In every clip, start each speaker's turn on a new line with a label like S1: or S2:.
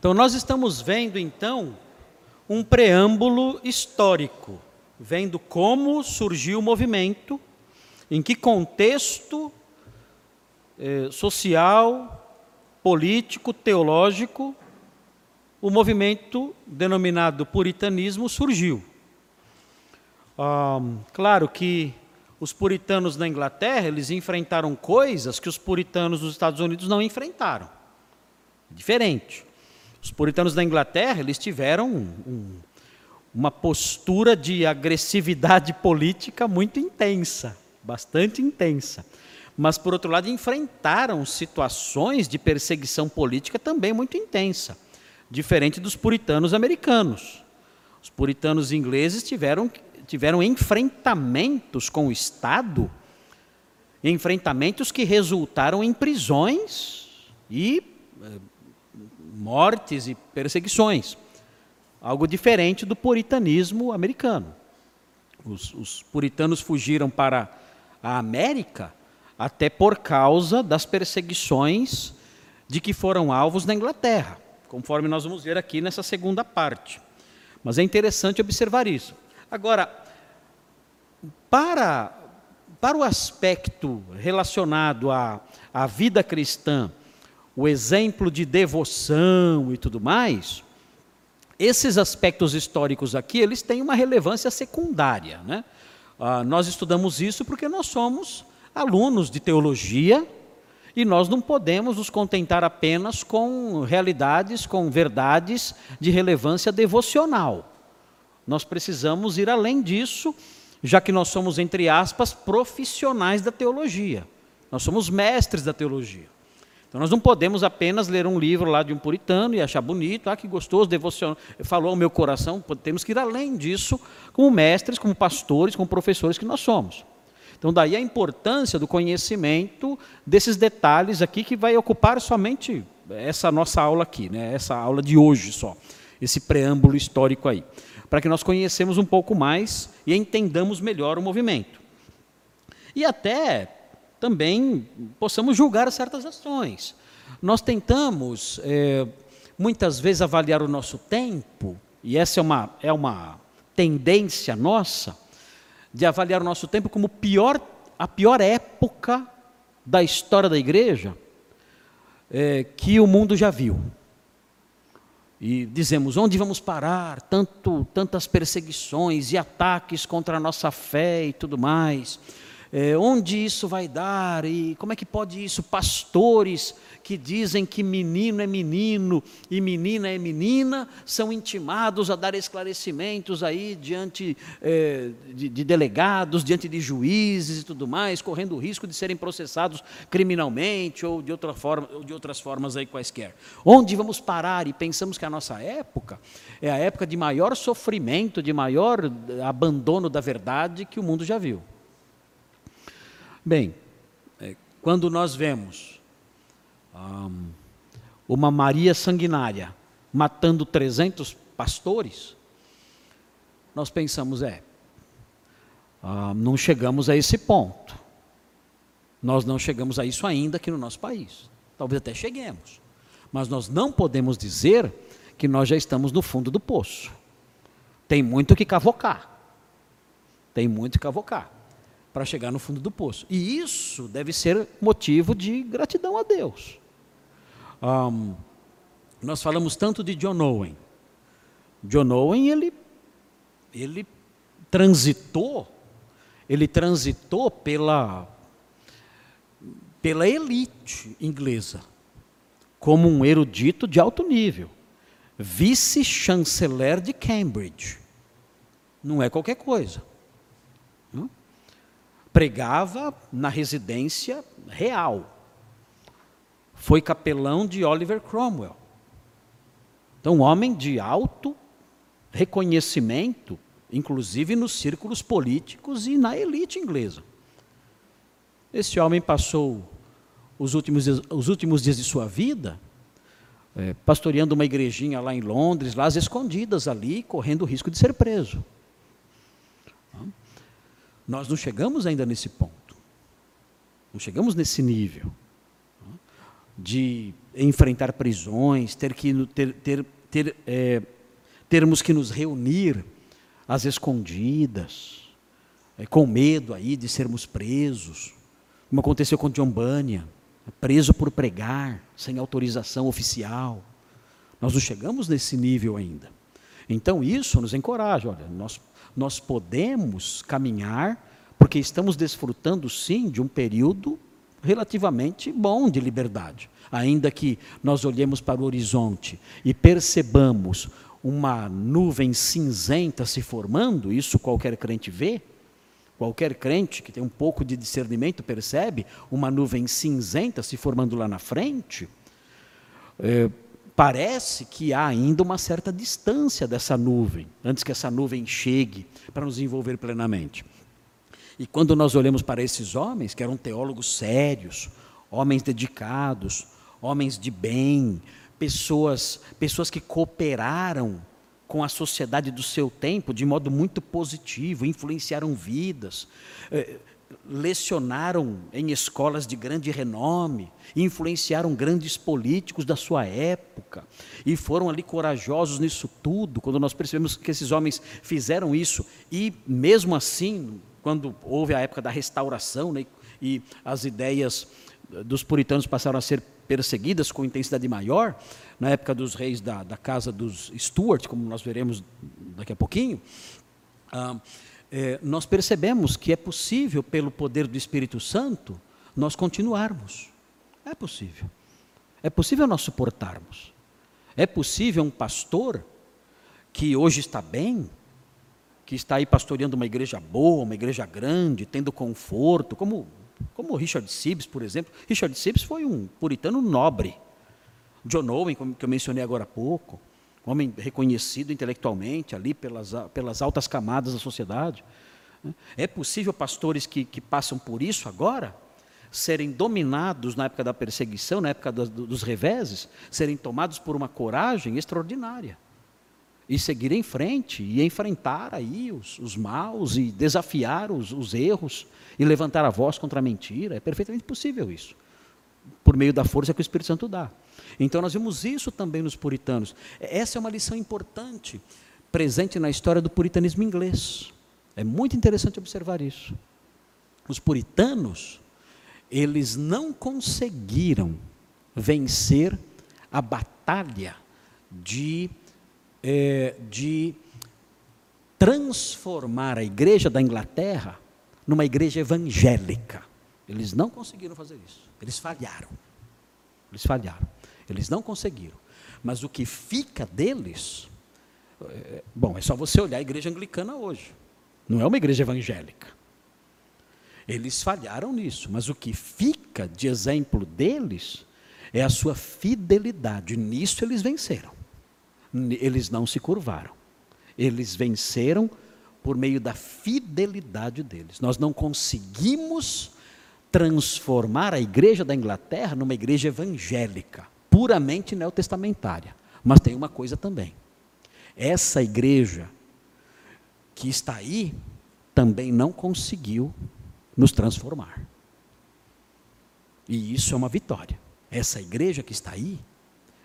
S1: Então, nós estamos vendo, então, um preâmbulo histórico, vendo como surgiu o movimento, em que contexto eh, social, político, teológico, o movimento denominado puritanismo surgiu. Claro que os puritanos na Inglaterra, eles enfrentaram coisas que os puritanos dos Estados Unidos não enfrentaram. Diferente. Os puritanos da Inglaterra, eles tiveram um, uma postura de agressividade política muito intensa, bastante intensa. Mas, por outro lado, enfrentaram situações de perseguição política também muito intensa, diferente dos puritanos americanos. Os puritanos ingleses tiveram, tiveram enfrentamentos com o Estado, enfrentamentos que resultaram em prisões e eh, mortes e perseguições. Algo diferente do puritanismo americano. Os, os, puritanos fugiram para a América até por causa das perseguições de que foram alvos na Inglaterra, conforme nós vamos ver aqui nessa segunda parte. Mas é interessante observar isso. Agora, para, para o aspecto relacionado à, à vida cristã, o exemplo de devoção e tudo mais, esses aspectos históricos aqui, eles têm uma relevância secundária. Né? Ah, nós estudamos isso porque nós somos alunos de teologia e nós não podemos nos contentar apenas com realidades, com verdades de relevância devocional. Nós precisamos ir além disso, já que nós somos, entre aspas, profissionais da teologia. Nós somos mestres da teologia. Então nós não podemos apenas ler um livro lá de um puritano e achar bonito, ah, que gostoso, devocional, falou ao meu coração. Temos que ir além disso, como mestres, como pastores, como professores que nós somos. Então daí a importância do conhecimento desses detalhes aqui que vai ocupar somente essa nossa aula aqui, né? essa aula de hoje só, esse preâmbulo histórico aí, para que nós conhecemos um pouco mais e entendamos melhor o movimento. E até também possamos julgar certas ações. Nós tentamos, é, muitas vezes, avaliar o nosso tempo, e essa é uma, é uma tendência nossa, de avaliar o nosso tempo como pior, a pior época da história da igreja é, que o mundo já viu. E dizemos, onde vamos parar? Tanto, tantas perseguições e ataques contra a nossa fé e tudo mais é, onde isso vai dar e como é que pode isso? Pastores que dizem que menino é menino e menina é menina são intimados a dar esclarecimentos aí diante é, de, de, delegados, diante de juízes e tudo mais, correndo o risco de serem processados criminalmente ou de, outra forma, ou de outras formas aí quaisquer. Onde vamos parar? E pensamos que a nossa época é a época de maior sofrimento, de maior abandono da verdade que o mundo já viu. Bem, é, quando nós vemos um, uma Maria sanguinária matando 300 pastores, nós pensamos, é, não chegamos a esse ponto. Nós não chegamos a isso ainda aqui no nosso país. Talvez até cheguemos. Mas nós não podemos dizer que nós já estamos no fundo do poço. Tem muito que cavocar. Tem muito que cavocar para chegar no fundo do poço. E isso deve ser motivo de gratidão a Deus. Um, nós falamos tanto de John Owen. John Owen, ele, ele transitou, ele transitou pela, pela elite inglesa, como um erudito de alto nível, vice-chanceler de Cambridge. Não é qualquer coisa pregava na residência real. Foi capelão de Oliver Cromwell. Então, um homem de alto reconhecimento, inclusive nos círculos políticos e na elite inglesa. Esse homem passou os últimos, os últimos dias de sua vida é, pastoreando uma igrejinha lá em Londres, lá às escondidas ali, correndo o risco de ser preso. Nós não chegamos ainda nesse ponto. Não chegamos nesse nível. de enfrentar prisões, ter que ter, ter, ter é, termos que nos reunir às escondidas, é, com medo aí de sermos presos, como aconteceu com John Bunyan, preso por pregar, sem autorização oficial. Nós não chegamos nesse nível ainda. Então isso nos encoraja, olha, nós, nós podemos caminhar, porque estamos desfrutando sim de um período relativamente bom de liberdade. Ainda que nós olhemos para o horizonte e percebamos uma nuvem cinzenta se formando, isso qualquer crente vê, qualquer crente que tem um pouco de discernimento percebe uma nuvem cinzenta se formando lá na frente. É, parece que há ainda uma certa distância dessa nuvem, antes que essa nuvem chegue para nos envolver plenamente. E quando nós olhamos para esses homens, que eram teólogos sérios, homens dedicados, homens de bem, pessoas, pessoas que cooperaram com a sociedade do seu tempo de modo muito positivo, influenciaram vidas, eh, lecionaram em escolas de grande renome, influenciaram grandes políticos da sua época e foram ali corajosos nisso tudo. Quando nós percebemos que esses homens fizeram isso e mesmo assim, quando houve a época da restauração né, e as ideias dos puritanos passaram a ser perseguidas com intensidade maior, na época dos reis da, da casa dos Stuart, como nós veremos daqui a pouquinho, ah, é, nós percebemos que é possível, pelo poder do Espírito Santo, nós continuarmos. É possível. É possível nós suportarmos. É possível um pastor que hoje está bem, que está aí pastoreando uma igreja boa, uma igreja grande, tendo conforto, como como Richard Sibbes, por exemplo. Richard Sibbes foi um puritano nobre. John Owen, que eu mencionei agora há pouco, um homem reconhecido intelectualmente ali pelas, pelas altas camadas da sociedade. É possível pastores que, que passam por isso agora serem dominados na época da perseguição, na época dos, dos reveses, serem tomados por uma coragem extraordinária e seguir em frente e enfrentar aí os, os maus e desafiar os, os erros e levantar a voz contra a mentira. É perfeitamente possível isso, por meio da força que o Espírito Santo dá. Então nós vimos isso também nos puritanos. Essa é uma lição importante, presente na história do puritanismo inglês. É muito interessante observar isso. Os puritanos, eles não conseguiram vencer a batalha de, é, de transformar a igreja da Inglaterra numa igreja evangélica. Eles não conseguiram fazer isso. Eles falharam. Eles falharam. Eles não conseguiram. Mas o que fica deles, é, bom, é só você olhar a igreja anglicana hoje. Não é uma igreja evangélica. Eles falharam nisso, mas o que fica de exemplo deles é a sua fidelidade. Nisso eles venceram. Eles não se curvaram. Eles venceram por meio da fidelidade deles. Nós não conseguimos transformar a igreja da Inglaterra numa igreja evangélica, puramente neotestamentária. Mas tem uma coisa também. Essa igreja que está aí também não conseguiu nos transformar. E isso é uma vitória. Essa igreja que está aí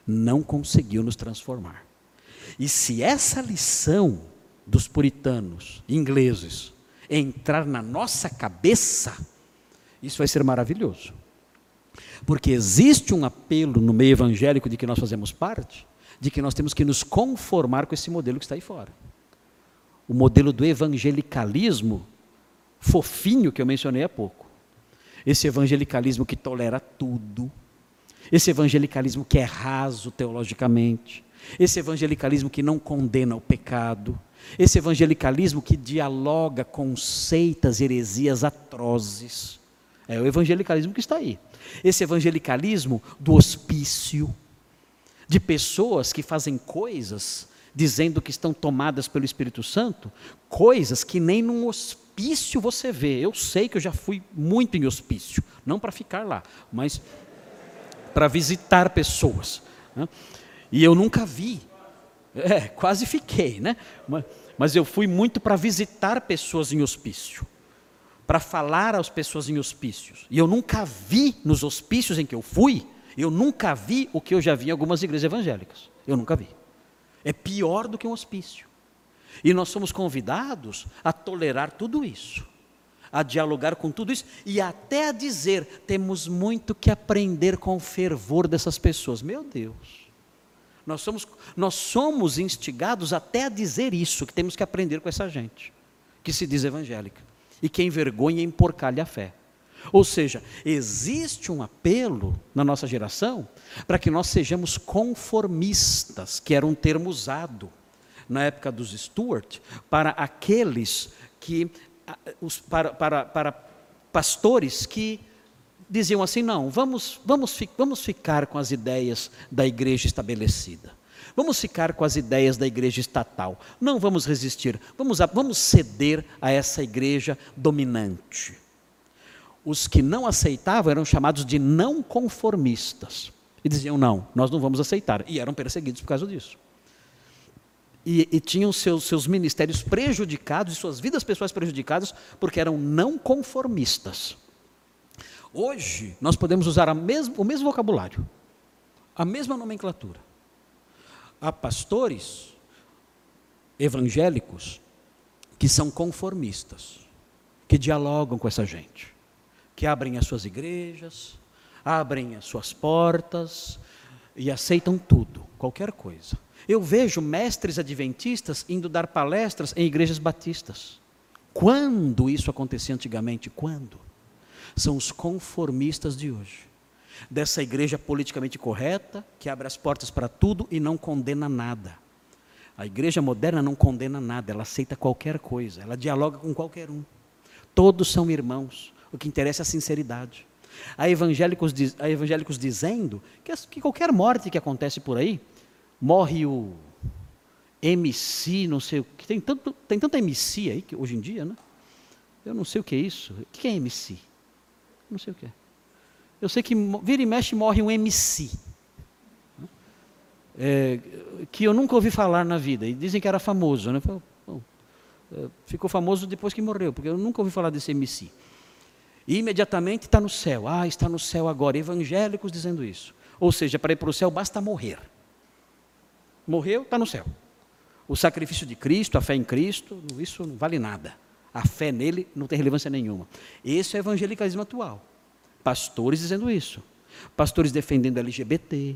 S1: não conseguiu nos transformar. E se essa lição dos puritanos ingleses entrar na nossa cabeça, isso vai ser maravilhoso. Porque existe um apelo no meio evangélico de que nós fazemos parte, de que nós temos que nos conformar com esse modelo que está aí fora. O modelo do evangelicalismo fofinho que eu mencionei há pouco. Esse evangelicalismo que tolera tudo. Esse evangelicalismo que é raso teologicamente. Esse evangelicalismo que não condena o pecado. Esse evangelicalismo que dialoga com seitas, heresias atrozes. É o evangelicalismo que está aí. Esse evangelicalismo do hospício, de pessoas que fazem coisas dizendo que estão tomadas pelo Espírito Santo, coisas que nem num hospício você vê. Eu sei que eu já fui muito em hospício, não para ficar lá, mas para visitar pessoas. Né? E eu nunca vi é, quase fiquei, né? Mas, mas eu fui muito para visitar pessoas em hospício, para falar às pessoas em hospícios. E eu nunca vi nos hospícios em que eu fui Eu nunca vi o que eu já vi em algumas igrejas evangélicas. Eu nunca vi. É pior do que um hospício. E nós somos convidados a tolerar tudo isso, a dialogar com tudo isso e até a dizer: temos muito que aprender com o fervor dessas pessoas. Meu Deus. Nós somos, nós somos instigados até a dizer isso, que temos que aprender com essa gente, que se diz evangélica, e que envergonha e emporcalha a fé. Ou seja, existe um apelo na nossa geração para que nós sejamos conformistas, que era um termo usado na época dos Stuart, para aqueles que, para, para, para pastores que diziam assim: não, vamos, vamos, vamos ficar com as ideias da igreja estabelecida. Vamos ficar com as ideias da igreja estatal. Não vamos resistir. Vamos, vamos ceder a essa igreja dominante. Os que não aceitavam eram chamados de não conformistas. E diziam: não, nós não vamos aceitar. E eram perseguidos por causa disso. E, e tinham seus, seus ministérios prejudicados e suas vidas pessoais prejudicadas porque eram não conformistas. Hoje, nós podemos usar mesmo, o mesmo vocabulário, a mesma nomenclatura. Há pastores evangélicos que são conformistas, que dialogam com essa gente, que abrem as suas igrejas, abrem as suas portas e aceitam tudo, qualquer coisa. Eu vejo mestres adventistas indo dar palestras em igrejas batistas. Quando isso acontecia antigamente? Quando? são os conformistas de hoje. Dessa igreja politicamente correta, que abre as portas para tudo e não condena nada. A igreja moderna não condena nada, ela aceita qualquer coisa, ela dialoga com qualquer um. Todos são irmãos, o que interessa é a sinceridade. Há evangélicos, há evangélicos dizendo que, que qualquer morte que acontece por aí, morre o MC, não sei o que, tem, tanto, tem tanta MC aí que, hoje em dia, né? Eu não sei o que é isso. O que é MC? Não sei o que é. Eu sei que vira e mexe morre um MC. É, que eu nunca ouvi falar na vida. E dizem que era famoso. Né? Bom, é, ficou famoso depois que morreu, porque eu nunca ouvi falar desse MC. E imediatamente está no céu. Ah, está no céu agora. Evangélicos dizendo isso. Ou seja, para ir para o céu basta morrer. Morreu, está no céu. O sacrifício de Cristo, a fé em Cristo, isso não vale nada a fé nele não tem relevância nenhuma. Esse é o evangelicalismo atual. Pastores dizendo isso. Pastores defendendo LGBT,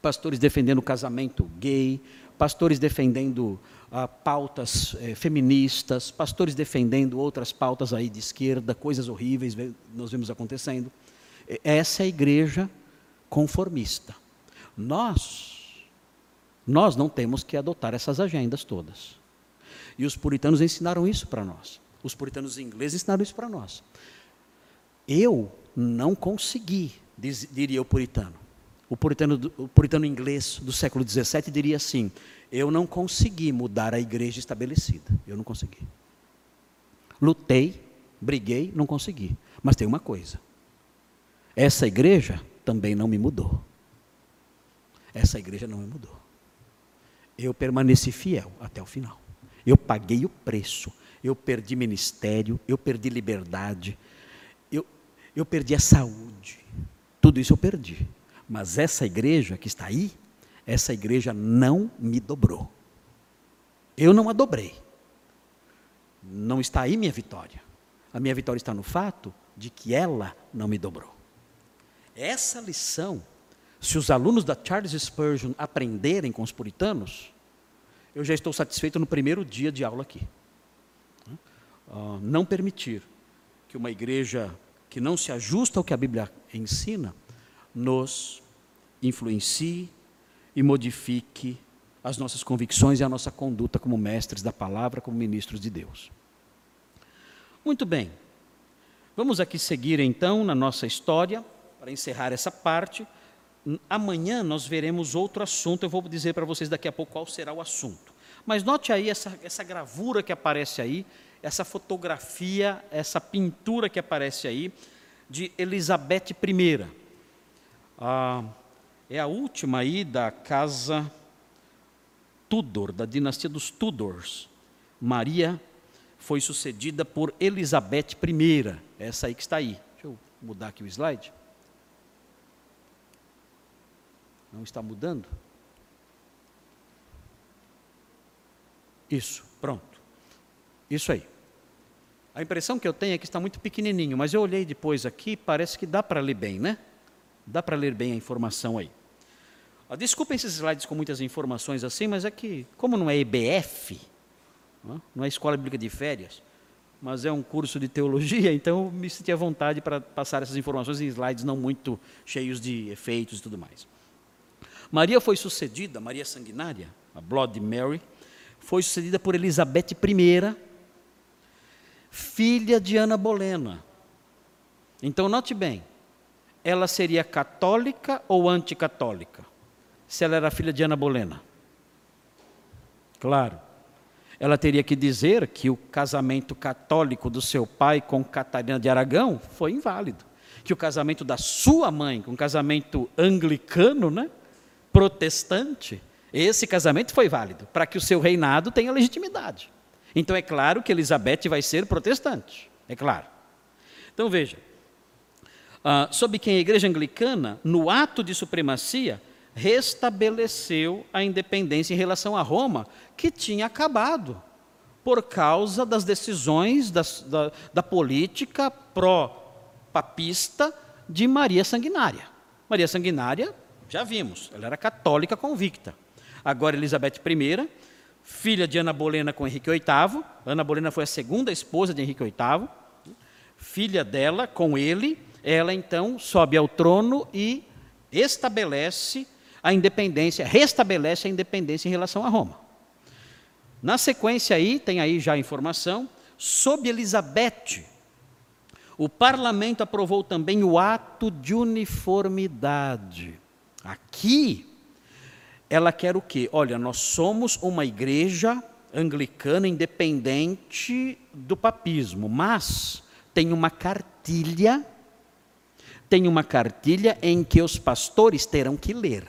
S1: pastores defendendo o casamento gay, pastores defendendo ah, pautas eh, feministas, pastores defendendo outras pautas aí de esquerda, coisas horríveis nós vemos acontecendo. Essa é a igreja conformista. Nós, nós não temos que adotar essas agendas todas. E os puritanos ensinaram isso para nós. Os puritanos ingleses ensinaram isso para nós. Eu não consegui, diz, diria o puritano. O puritano, o puritano inglês do século XVII diria assim: Eu não consegui mudar a igreja estabelecida. Eu não consegui. Lutei, briguei, não consegui. Mas tem uma coisa: essa igreja também não me mudou. Essa igreja não me mudou. Eu permaneci fiel até o final. Eu paguei o preço. Eu perdi ministério, eu perdi liberdade, eu, perdi a saúde. Tudo isso eu perdi. Mas essa igreja que está aí, essa igreja não me dobrou. Eu não a dobrei. Não está aí minha vitória. A minha vitória está no fato de que ela não me dobrou. Essa lição, se os alunos da Charles Spurgeon aprenderem com os puritanos, eu já estou satisfeito no primeiro dia de aula aqui. Uh, não permitir que uma igreja que não se ajusta ao que a Bíblia ensina, nos influencie e modifique as nossas convicções e a nossa conduta como mestres da palavra, como ministros de Deus. Muito bem. Vamos aqui seguir então na nossa história, para encerrar essa parte. Amanhã nós veremos outro assunto, eu vou dizer para vocês daqui a pouco qual será o assunto. Mas note aí essa, essa gravura que aparece aí, essa fotografia, essa pintura que aparece aí, de Elizabeth I. Ah, é a última aí da casa Tudor, da dinastia dos Tudors. Maria foi sucedida por Elizabeth I, essa aí que está aí. Deixa eu mudar aqui o slide. Não está mudando? Isso, pronto. Isso aí. A impressão que eu tenho é que está muito pequenininho, mas eu olhei depois aqui, parece que dá para ler bem, né? Dá para ler bem a informação aí. Ah, desculpem esses slides com muitas informações assim, mas é que, como não é EBF, não é Escola Bíblica de Férias, mas é um curso de teologia, então me senti à vontade para passar essas informações em slides não muito cheios de efeitos e tudo mais. Maria foi sucedida, Maria Sanguinária, a Blood Mary, foi sucedida por Elizabeth I, filha de Ana Bolena. Então, note bem, ela seria católica ou anticatólica? Se ela era filha de Ana Bolena. Claro. Ela teria que dizer que o casamento católico do seu pai com Catarina de Aragão foi inválido. Que o casamento da sua mãe com o casamento anglicano, né, protestante, esse casamento foi válido, para que o seu reinado tenha legitimidade. Então é claro que Elizabeth vai ser protestante, é claro. Então veja, uh, sob quem a igreja anglicana, no ato de supremacia, restabeleceu a independência em relação a Roma, que tinha acabado por causa das decisões das, da, da política pró-papista de Maria Sanguinária. Maria Sanguinária, já vimos, ela era católica convicta agora Elizabeth I, filha de Ana Bolena com Henrique VIII. Ana Bolena foi a segunda esposa de Henrique VIII. Filha dela com ele, ela então sobe ao trono e estabelece a independência, restabelece a independência em relação a Roma. Na sequência aí, tem aí já a informação, sob Elizabeth, o parlamento aprovou também o ato de uniformidade. Aqui, ela quer o quê? Olha, nós somos uma igreja anglicana independente do papismo, mas tem uma cartilha, tem uma cartilha em que os pastores terão que ler.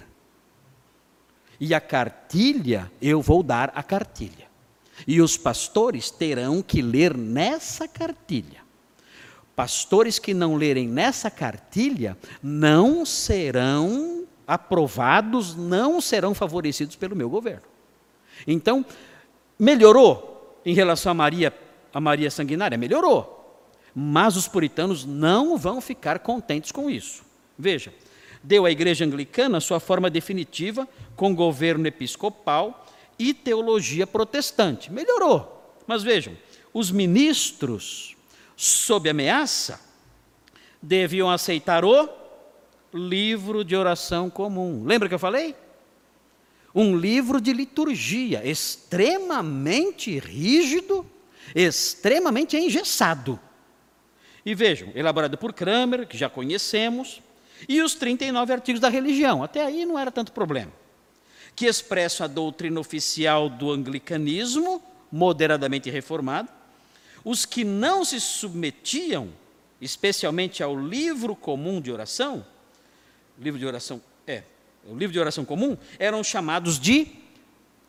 S1: E a cartilha, eu vou dar a cartilha. E os pastores terão que ler nessa cartilha. Pastores que não lerem nessa cartilha não serão aprovados não serão favorecidos pelo meu governo. Então, melhorou em relação a Maria, a Maria sanguinária? Melhorou. Mas os puritanos não vão ficar contentes com isso. Veja, deu à igreja anglicana sua forma definitiva com governo episcopal e teologia protestante. Melhorou. Mas vejam, os ministros, sob ameaça, deviam aceitar o livro de oração comum. Lembra que eu falei? Um livro de liturgia extremamente rígido, extremamente engessado. E vejam, elaborado por Kramer, que já conhecemos, e os 39 artigos da religião. Até aí não era tanto problema. Que expressam a doutrina oficial do anglicanismo, moderadamente reformado, os que não se submetiam, especialmente ao livro comum de oração, livro de oração, é, o livro de oração comum, eram chamados de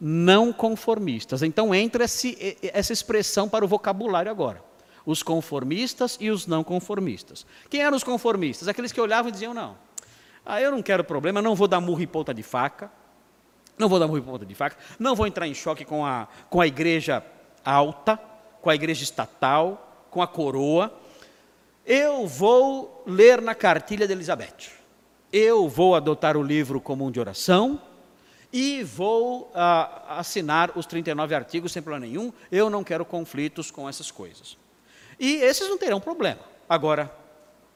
S1: não conformistas. Então entra esse, essa expressão para o vocabulário agora. Os conformistas e os não conformistas. Quem eram os conformistas? Aqueles que olhavam e diziam: não, ah, eu não quero problema, não vou dar murro e ponta de faca, não vou dar murro e ponta de faca, não vou entrar em choque com a, com a igreja alta, com a igreja estatal, com a coroa. Eu vou ler na cartilha de Elizabeth eu vou adotar o livro comum de oração e vou ah, assinar os 39 artigos sem problema nenhum. Eu não quero conflitos com essas coisas. E esses não terão problema. Agora,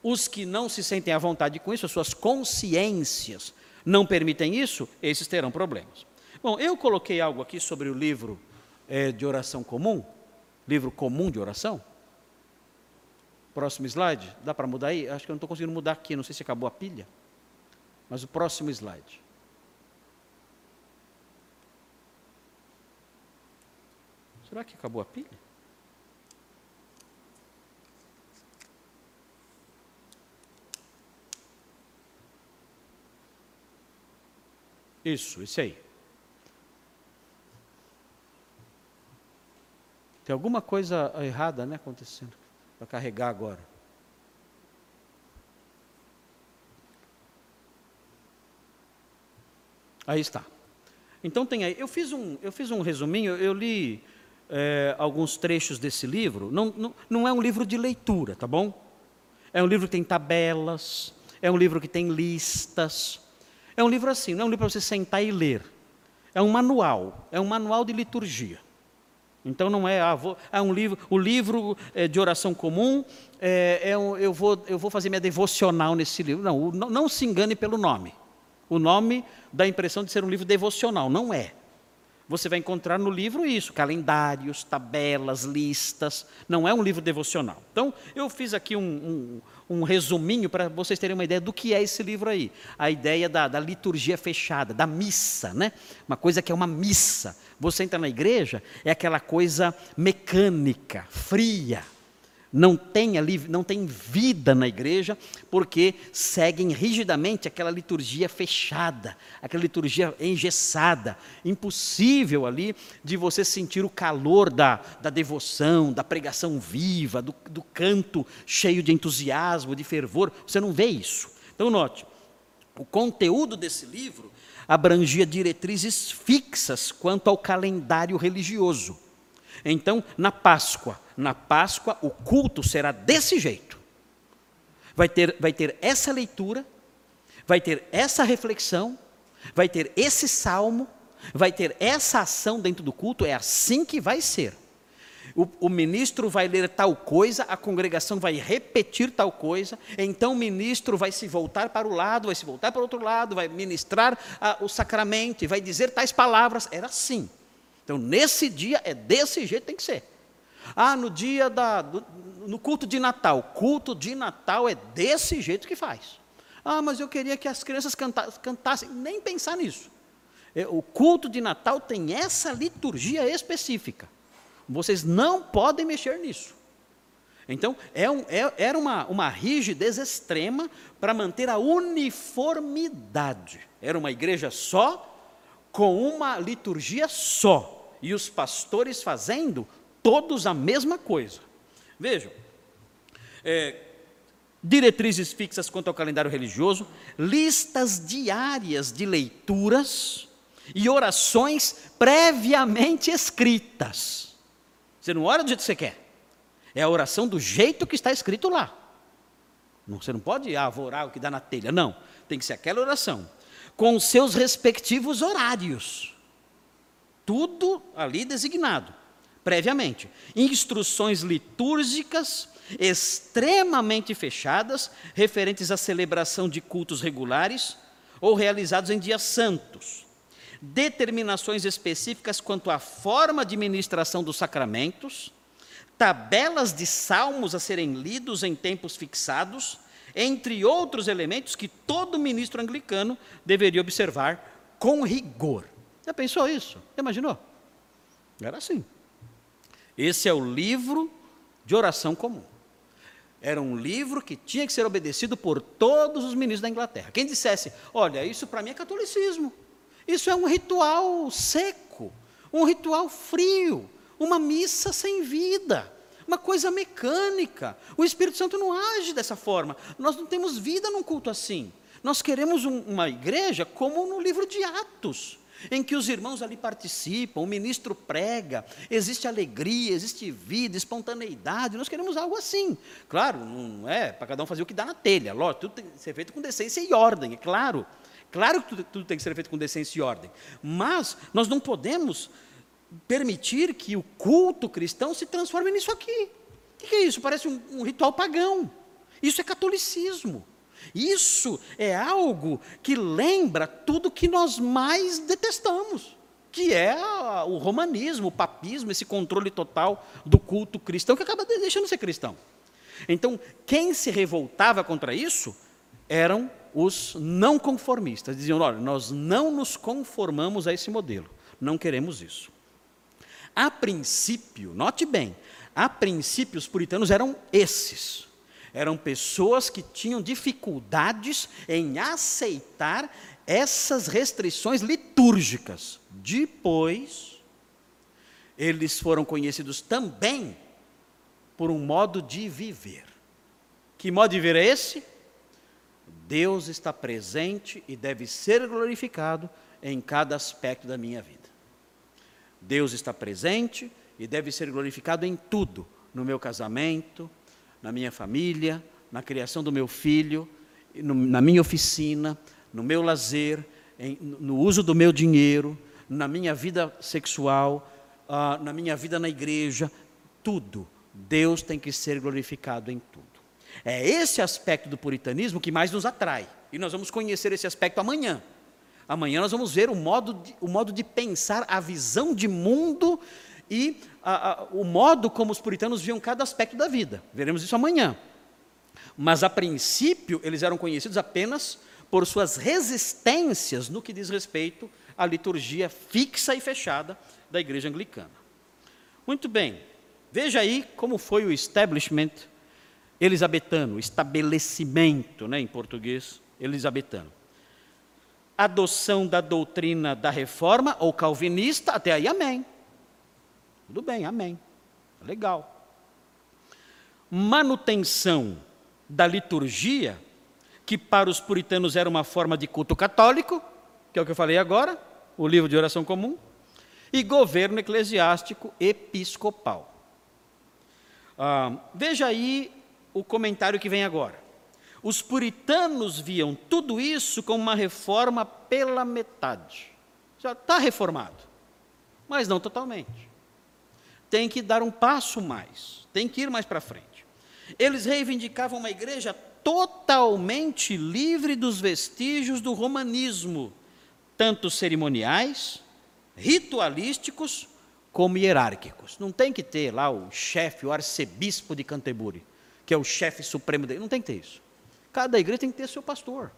S1: os que não se sentem à vontade com isso, as suas consciências não permitem isso, esses terão problemas. Bom, eu coloquei algo aqui sobre o livro é, de oração comum, livro comum de oração. Próximo slide, dá para mudar aí? Acho que eu não estou conseguindo mudar aqui, não sei se acabou a pilha. Mas o próximo slide. Será que acabou a pilha? Isso, esse aí. Tem alguma coisa errada né, acontecendo para carregar agora. Aí está. Então tem aí. Eu fiz um, eu fiz um resuminho, eu li é, alguns trechos desse livro. Não, não, não é um livro de leitura, tá bom? É um livro que tem tabelas, é um livro que tem listas. É um livro assim, não é um livro para você sentar e ler. É um manual, é um manual de liturgia. Então não é, ah, vou, é um livro, o livro é, de oração comum, é, é um, eu, vou, eu vou fazer minha devocional nesse livro. Não, o, não, não se engane pelo nome. O nome dá a impressão de ser um livro devocional, não é. Você vai encontrar no livro isso, calendários, tabelas, listas. Não é um livro devocional. Então, eu fiz aqui um, um, um resuminho para vocês terem uma ideia do que é esse livro aí. A ideia da, da liturgia fechada, da missa, né? Uma coisa que é uma missa. Você entra na igreja, é aquela coisa mecânica, fria não tem ali, não tem vida na igreja, porque seguem rigidamente aquela liturgia fechada, aquela liturgia engessada, impossível ali de você sentir o calor da, da devoção, da pregação viva, do, do canto cheio de entusiasmo, de fervor. Você não vê isso. Então, note, o conteúdo desse livro abrangia diretrizes fixas quanto ao calendário religioso. Então, na Páscoa, na Páscoa, o culto será desse jeito. Vai ter, vai ter essa leitura, vai ter essa reflexão, vai ter esse salmo, vai ter essa ação dentro do culto, é assim que vai ser. O, o, ministro vai ler tal coisa, a congregação vai repetir tal coisa, então o ministro vai se voltar para o lado, vai se voltar para o outro lado, vai ministrar a, o sacramento e vai dizer tais palavras. Era assim. Então, nesse dia é desse jeito tem que ser. Ah, no dia da, do, no culto de Natal, culto de Natal é desse jeito que faz. Ah, mas eu queria que as crianças canta, cantassem, nem pensar nisso. É, o culto de Natal tem essa liturgia específica. Vocês não podem mexer nisso. Então, é um, é, era uma, uma rigidez extrema para manter a uniformidade. Era uma igreja só, com uma liturgia só e os pastores fazendo todos a mesma coisa. Vejam, é, diretrizes fixas quanto ao calendário religioso, listas diárias de leituras e orações previamente escritas. Você não ora do jeito que você quer, é a oração do jeito que está escrito lá. Você não pode, ah, vou orar o que dá na telha. Não, tem que ser aquela oração, com seus respectivos horários tudo ali designado, previamente. Instruções litúrgicas extremamente fechadas, referentes à celebração de cultos regulares ou realizados em dias santos. Determinações específicas quanto à forma de ministração dos sacramentos, tabelas de salmos a serem lidos em tempos fixados, entre outros elementos que todo ministro anglicano deveria observar com rigor. Já pensou isso? Já imaginou? Era assim. Esse é o livro de oração comum. Era um livro que tinha que ser obedecido por todos os ministros da Inglaterra. Quem dissesse, olha, isso para mim é catolicismo. Isso é um ritual seco, um ritual frio, uma missa sem vida, uma coisa mecânica. O Espírito Santo não age dessa forma. Nós não temos vida num culto assim. Nós queremos um, uma igreja como no livro de Atos em que os irmãos ali participam, o ministro prega, existe alegria, existe vida, espontaneidade. Nós queremos algo assim. Claro, não é para cada um fazer o que dá na telha. Lógico, tudo tem que ser feito com decência e ordem, é claro. Claro que tudo, tudo tem que ser feito com decência e ordem. Mas nós não podemos permitir que o culto cristão se transforme nisso aqui. O que é isso? Parece um, um ritual pagão. Isso é catolicismo. Isso é algo que lembra tudo que nós mais detestamos, que é o romanismo, o papismo, esse controle total do culto cristão que acaba deixando de ser cristão. Então, quem se revoltava contra isso eram os não conformistas. Diziam: olha, nós não nos conformamos a esse modelo, não queremos isso. A princípio, note bem, a princípio os puritanos eram esses eram pessoas que tinham dificuldades em aceitar essas restrições litúrgicas. Depois, eles foram conhecidos também por um modo de viver. Que modo de viver é esse? Deus está presente e deve ser glorificado em cada aspecto da minha vida. Deus está presente e deve ser glorificado em tudo, no meu casamento, na minha família, na criação do meu filho, na minha oficina, no meu lazer, no uso do meu dinheiro, na minha vida sexual, uh, na minha vida na igreja, tudo. Deus tem que ser glorificado em tudo. É esse aspecto do puritanismo que mais nos atrai. E nós vamos conhecer esse aspecto amanhã. Amanhã nós vamos ver o modo de, o modo de pensar, a visão de mundo e a, a, o modo como os puritanos viam cada aspecto da vida. Veremos isso amanhã. Mas a princípio eles eram conhecidos apenas por suas resistências no que diz respeito à liturgia fixa e fechada da igreja anglicana. Muito bem, veja aí como foi o establishment elisabetano, estabelecimento né, em português, elisabetano adoção da doutrina da reforma ou calvinista, até aí amém. Tudo bem, amém. Legal. Manutenção da liturgia, que para os puritanos era uma forma de culto católico, que é o que eu falei agora, o livro de oração comum, e governo eclesiástico episcopal. Ah, veja aí o comentário que vem agora. Os puritanos viam tudo isso como uma reforma pela metade. Já está reformado, mas não totalmente. Tem que dar um passo mais, tem que ir mais para frente. Eles reivindicavam uma igreja totalmente livre dos vestígios do romanismo, tanto cerimoniais, ritualísticos, como hierárquicos. Não tem que ter lá o chefe, o arcebispo de Canterbury, que é o chefe supremo dele. Não tem que ter isso. Cada igreja tem que ter seu pastor.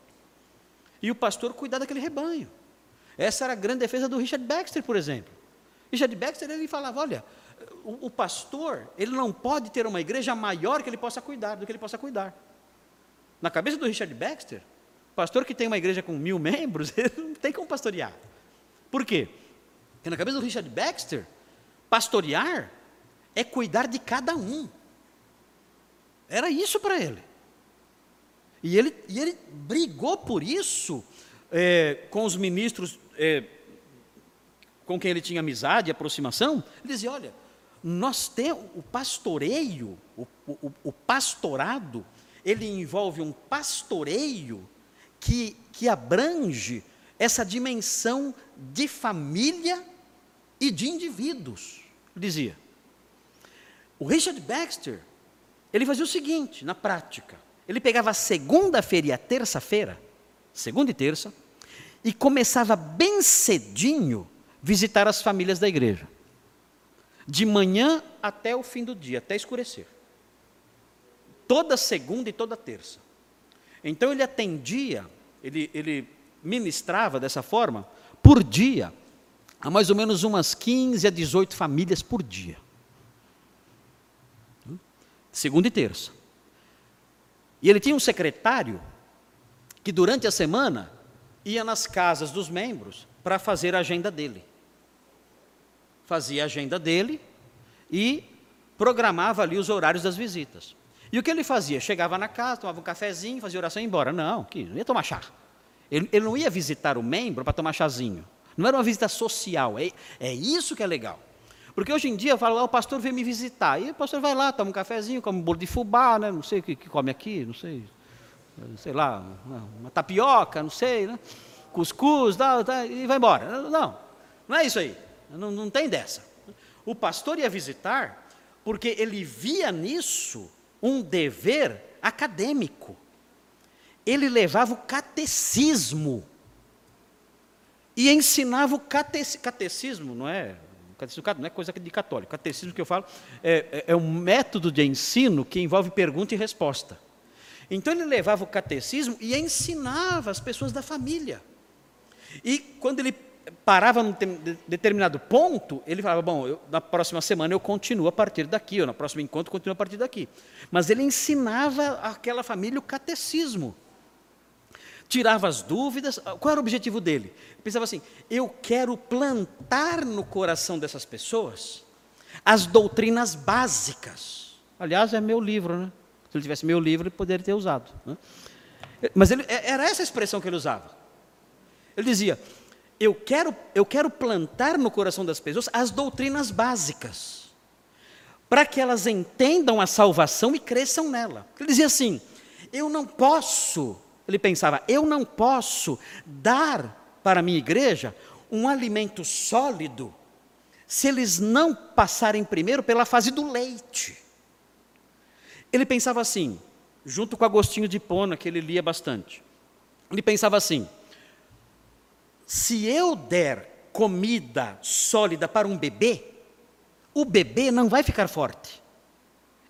S1: E o pastor cuidar daquele rebanho. Essa era a grande defesa do Richard Baxter, por exemplo. Richard Baxter ele falava: olha, o, o pastor ele não pode ter uma igreja maior que ele possa cuidar do que ele possa cuidar. Na cabeça do Richard Baxter, pastor que tem uma igreja com mil membros, ele não tem como pastorear. Por quê? Porque na cabeça do Richard Baxter, pastorear é cuidar de cada um. Era isso para ele. E ele, e ele brigou por isso é, com os ministros é, com quem ele tinha amizade e aproximação. Ele dizia: olha, nós temos o pastoreio, o, o, o pastorado, ele envolve um pastoreio que, que abrange essa dimensão de família e de indivíduos. Dizia. O Richard Baxter, ele fazia o seguinte, na prática. Ele pegava segunda-feira e a terça-feira, segunda e terça, e começava bem cedinho visitar as famílias da igreja. De manhã até o fim do dia, até escurecer. Toda segunda e toda terça. Então ele atendia, ele, ele ministrava dessa forma, por dia, a mais ou menos umas 15 a 18 famílias por dia. Segunda e terça. E ele tinha um secretário que durante a semana ia nas casas dos membros para fazer a agenda dele. Fazia a agenda dele e programava ali os horários das visitas. E o que ele fazia? Chegava na casa, tomava um cafezinho, fazia oração e ia embora. Não, que não ia tomar chá. Ele, ele não ia visitar o membro para tomar chazinho. Não era uma visita social. É, é isso que é legal. Porque hoje em dia, fala lá, o pastor veio me visitar. E o pastor vai lá, toma um cafezinho, come um bolo de fubá, né? não sei o que, que come aqui, não sei, sei lá, uma tapioca, não sei, né? cuscuz, tá, tá, e vai embora. Não, não é isso aí. Não, não tem dessa. O pastor ia visitar porque ele via nisso um dever acadêmico. Ele levava o catecismo e ensinava o catecismo, não é Catecismo não é coisa de católico. Catecismo que eu falo é, é, é um método de ensino que envolve pergunta e resposta. Então ele levava o catecismo e ensinava as pessoas da família. E quando ele parava num determinado ponto, ele falava: Bom, eu, na próxima semana eu continuo a partir daqui, ou na próxima encontro eu continuo a partir daqui. Mas ele ensinava aquela família o catecismo tirava as dúvidas. Qual era o objetivo dele? Ele pensava assim: eu quero plantar no coração dessas pessoas as doutrinas básicas. Aliás, é meu livro, né? Se ele tivesse meu livro, ele poderia ter usado. Né? Mas ele, é, era essa a expressão que ele usava. Ele dizia: eu quero, eu quero plantar no coração das pessoas as doutrinas básicas, para que elas entendam a salvação e cresçam nela. Ele dizia assim: eu não posso, ele pensava, eu não posso dar para a minha igreja um alimento sólido se eles não passarem primeiro pela fase do leite. Ele pensava assim, junto com Agostinho de Pona, que ele lia bastante. Ele pensava assim: se eu der comida sólida para um bebê, o bebê não vai ficar forte,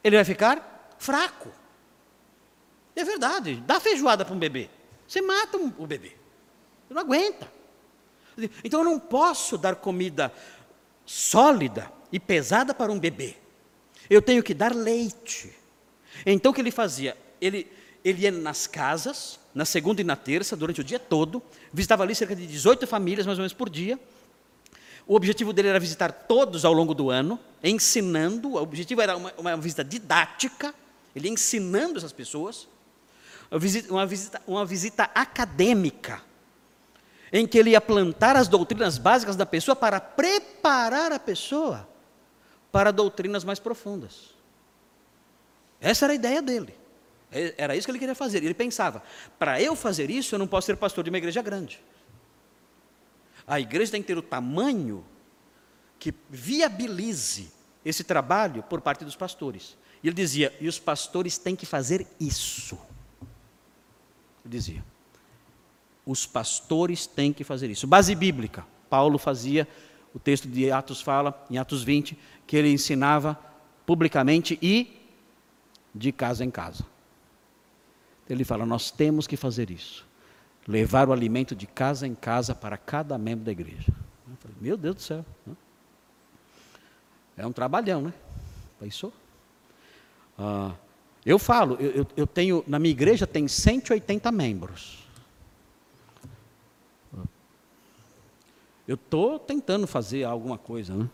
S1: ele vai ficar fraco. É verdade, dá feijoada para um bebê, você mata o bebê, ele não aguenta. Então eu não posso dar comida sólida e pesada para um bebê, eu tenho que dar leite. Então o que ele fazia? Ele, ele ia nas casas, na segunda e na terça, durante o dia todo, visitava ali cerca de 18 famílias, mais ou menos, por dia. O objetivo dele era visitar todos ao longo do ano, ensinando, o objetivo era uma, uma visita didática, ele ensinando essas pessoas, uma visita, uma visita, uma visita acadêmica, em que ele ia plantar as doutrinas básicas da pessoa para preparar a pessoa para doutrinas mais profundas. Essa era a ideia dele. É, era isso que ele queria fazer. Ele pensava: para eu fazer isso, eu não posso ser pastor de uma igreja grande. A igreja tem que ter o tamanho que viabilize esse trabalho por parte dos pastores. E ele dizia: e os pastores têm que fazer isso. Ele dizia: os pastores têm que fazer isso. Base bíblica. Paulo fazia, o texto de Atos fala, em Atos 20, que ele ensinava publicamente e de casa em casa. Ele fala: nós temos que fazer isso. Levar o alimento de casa em casa para cada membro da igreja. Falei, Meu Deus do céu. É um trabalhão, né? Pensou? Ah, eu falo, eu, eu tenho, na minha igreja tem 180 membros. Eu estou tentando fazer alguma coisa, né?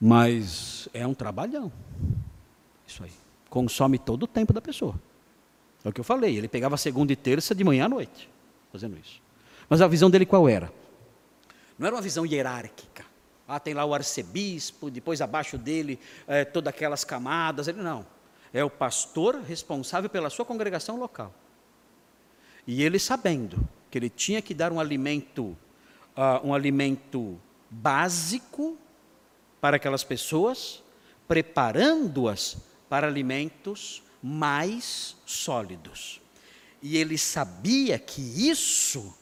S1: Mas é um trabalhão. Isso aí. Consome todo o tempo da pessoa. É o que eu falei. Ele pegava segunda e terça de manhã à noite, fazendo isso. Mas a visão dele qual era? Não era uma visão hierárquica. Ah, tem lá o arcebispo, depois abaixo dele é, todas aquelas camadas. Ele não. É o pastor responsável pela sua congregação local. E ele sabendo que ele tinha que dar um alimento, uh, um alimento básico para aquelas pessoas, preparando-as para alimentos mais sólidos. E ele sabia que isso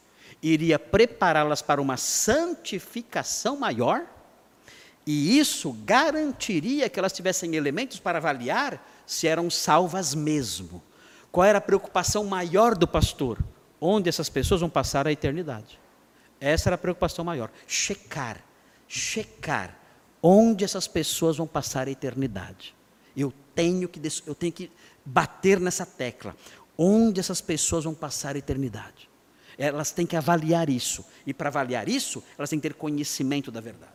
S1: iria prepará-las para uma santificação maior, e isso garantiria que elas tivessem elementos para avaliar se eram salvas mesmo. Qual era a preocupação maior do pastor? Onde essas pessoas vão passar a eternidade. Essa era a preocupação maior. Checar, checar onde essas pessoas vão passar a eternidade. Eu tenho que, eu tenho que bater nessa tecla. Onde essas pessoas vão passar a eternidade? Elas têm que avaliar isso. E para avaliar isso, elas têm que ter conhecimento da verdade.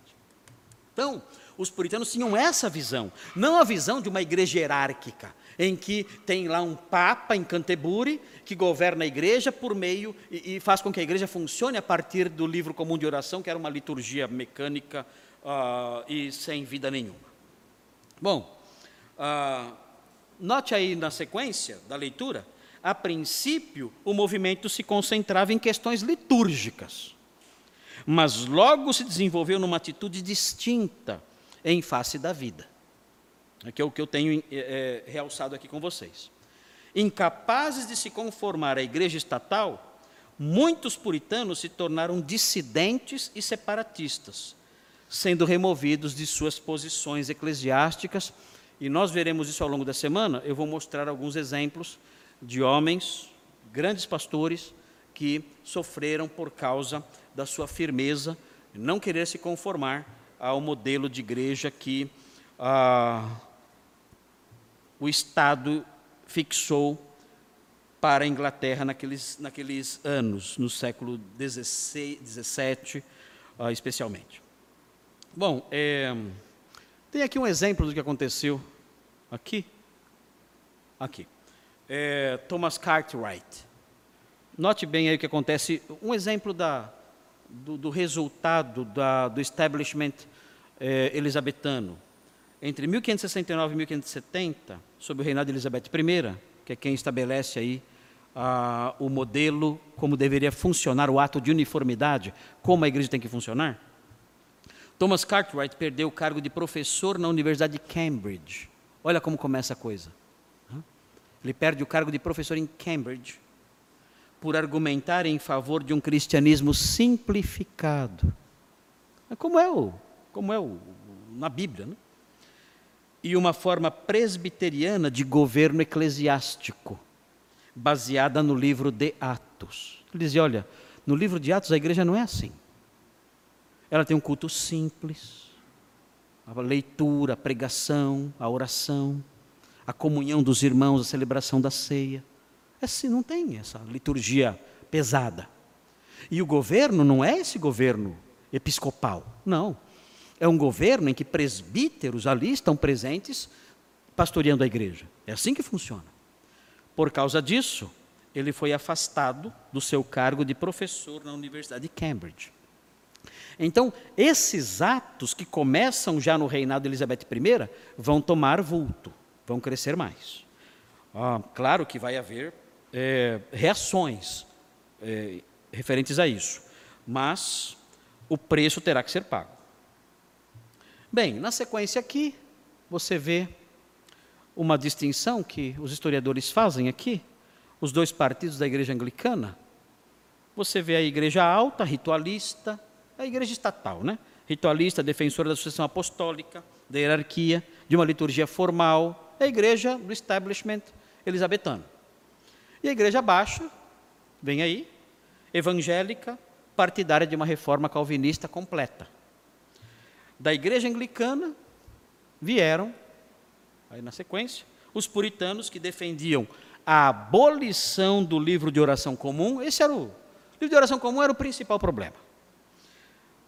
S1: Então, os puritanos tinham essa visão, não a visão de uma igreja hierárquica, em que tem lá um papa em Canterbury que governa a igreja por meio e, e, faz com que a igreja funcione a partir do livro comum de oração, que era uma liturgia mecânica uh, e sem vida nenhuma. Bom, uh, Note aí na sequência da leitura, a princípio o movimento se concentrava em questões litúrgicas, mas logo se desenvolveu numa atitude distinta em face da vida. Que é o que eu tenho é, é, realçado aqui com vocês. Incapazes de se conformar à igreja estatal, muitos puritanos se tornaram dissidentes e separatistas, sendo removidos de suas posições eclesiásticas e nós veremos isso ao longo da semana. Eu vou mostrar alguns exemplos de homens, grandes pastores, que sofreram por causa da sua firmeza, não querer se conformar ao modelo de igreja que ah, o Estado fixou para a Inglaterra naqueles, naqueles anos, no século XVII, ah, especialmente. Bom, é, tem aqui um exemplo do que aconteceu aqui. Aqui. É, Thomas Cartwright. Note bem aí o que acontece. Um exemplo da, do, do resultado da, do establishment eh, elisabetano entre 1569 e 1570, sob o reinado de Elizabeth I, que é quem estabelece aí ah, o modelo como deveria funcionar o ato de uniformidade, como a igreja tem que funcionar. Thomas Cartwright perdeu o cargo de professor na Universidade de Cambridge. Olha como começa a coisa. Ele perde o cargo de professor em Cambridge por argumentar em favor de um cristianismo simplificado. Como é o, como é o, na Bíblia, né? E uma forma presbiteriana de governo eclesiástico, baseada no livro de Atos. Ele dizia: olha, no livro de Atos a igreja não é assim. Ela tem um culto simples, a leitura, a pregação, a oração, a comunhão dos irmãos, a celebração da ceia. É assim, não tem essa liturgia pesada. E o governo não é esse governo episcopal, não. É um governo em que presbíteros ali estão presentes pastoreando a igreja. É assim que funciona. Por causa disso, ele foi afastado do seu cargo de professor na Universidade de Cambridge. Então, esses atos que começam já no reinado de Elizabeth I vão tomar vulto, vão crescer mais. Ah, claro que vai haver é, reações é, referentes a isso, mas o preço terá que ser pago. Bem, na sequência aqui, você vê uma distinção que os historiadores fazem aqui, os dois partidos da igreja anglicana. Você vê a igreja alta, ritualista, a igreja estatal, né? Ritualista, defensora da sucessão apostólica, da hierarquia, de uma liturgia formal, é a igreja do establishment elisabetano. E a igreja baixa, vem aí, evangélica, partidária de uma reforma calvinista completa. Da igreja anglicana vieram, aí na sequência, os puritanos que defendiam a abolição do livro de oração comum. Esse era o, o livro de oração comum era o principal problema